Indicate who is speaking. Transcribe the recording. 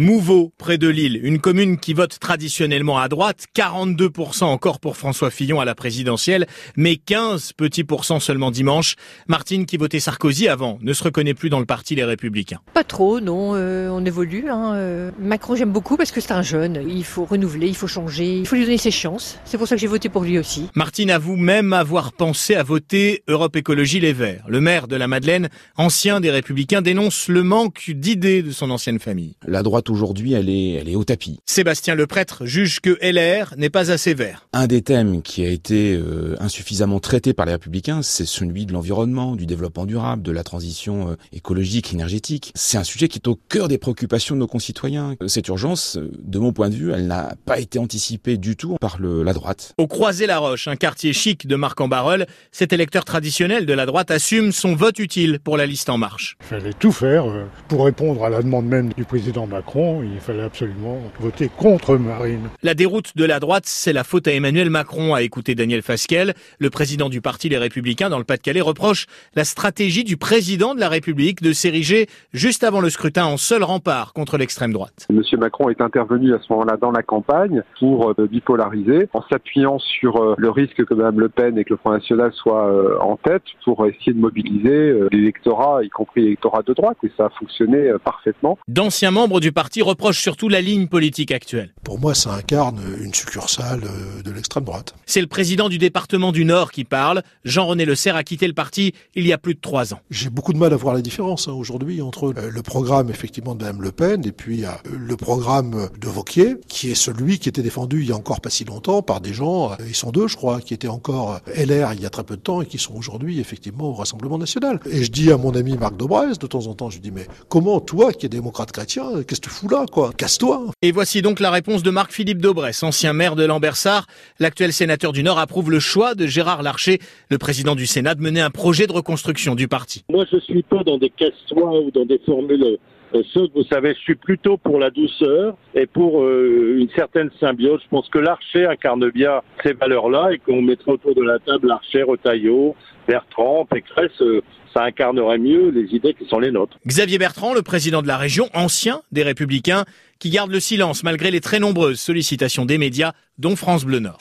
Speaker 1: Mouveau, près de Lille, une commune qui vote traditionnellement à droite, 42% encore pour François Fillon à la présidentielle, mais 15 petits pourcents seulement dimanche. Martine, qui votait Sarkozy avant, ne se reconnaît plus dans le parti Les Républicains.
Speaker 2: Pas trop, non, euh, on évolue. Hein, euh. Macron, j'aime beaucoup parce que c'est un jeune, il faut renouveler, il faut changer, il faut lui donner ses chances. C'est pour ça que j'ai voté pour lui aussi.
Speaker 1: Martine avoue même avoir pensé à voter Europe Écologie Les Verts. Le maire de la Madeleine, ancien des Républicains, dénonce le manque d'idées de son ancienne famille.
Speaker 3: La droite aujourd'hui, elle est, elle est au tapis.
Speaker 1: Sébastien Leprêtre juge que LR n'est pas assez vert.
Speaker 3: Un des thèmes qui a été euh, insuffisamment traité par les républicains, c'est celui de l'environnement, du développement durable, de la transition euh, écologique, énergétique. C'est un sujet qui est au cœur des préoccupations de nos concitoyens. Cette urgence, euh, de mon point de vue, elle n'a pas été anticipée du tout par le, la droite.
Speaker 1: Au Croisé-la-Roche, un quartier chic de Marc-en-Barœul, cet électeur traditionnel de la droite assume son vote utile pour la liste En Marche.
Speaker 4: Il fallait tout faire pour répondre à la demande même du président Macron. Il fallait absolument voter contre Marine.
Speaker 1: La déroute de la droite, c'est la faute à Emmanuel Macron, a écouté Daniel Fasquelle. Le président du parti Les Républicains dans le Pas-de-Calais reproche la stratégie du président de la République de s'ériger juste avant le scrutin en seul rempart contre l'extrême droite.
Speaker 5: Monsieur Macron est intervenu à ce moment-là dans la campagne pour euh, bipolariser en s'appuyant sur euh, le risque que Mme Le Pen et que le Front National soient euh, en tête pour essayer de mobiliser l'électorat, y compris l'électorat de droite, et ça a fonctionné parfaitement.
Speaker 1: D'anciens membres du parti reprochent surtout la ligne politique actuelle.
Speaker 6: Pour moi, ça incarne une succursale de l'extrême droite.
Speaker 1: C'est le président du département du Nord qui parle. Jean-René Le Serre a quitté le parti il y a plus de trois ans.
Speaker 6: J'ai beaucoup de mal à voir la différence hein, aujourd'hui entre le programme effectivement de Mme Le Pen et puis le programme de Vauquier, qui est celui qui était défendu il y a encore pas si longtemps par des gens, ils sont deux je crois, qui étaient encore LR il y a très peu de temps et qui sont aujourd'hui effectivement au Rassemblement National. Et je dis à mon ami Marc Dobrez, de temps en temps, je lui dis mais comment toi qui es démocrate chrétien, qu'est-ce que tu fous là quoi Casse-toi
Speaker 1: Et voici donc la réponse de Marc-Philippe Daubresse, ancien maire de Lambersart. L'actuel sénateur du Nord approuve le choix de Gérard Larcher, le président du Sénat, de mener un projet de reconstruction du parti.
Speaker 7: Moi, je suis pas dans des casse-toi ou dans des formules sauf, vous savez, je suis plutôt pour la douceur et pour euh, une certaine symbiose. Je pense que Larcher incarne bien ces valeurs-là et qu'on mettrait autour de la table Larcher, Retailleau, Bertrand, Pécresse, euh, ça incarnerait mieux les idées qui sont les nôtres.
Speaker 1: Xavier Bertrand, le président de la région, ancien des Républicains, qui garde le silence malgré les très nombreuses sollicitations des médias, dont France Bleu Nord.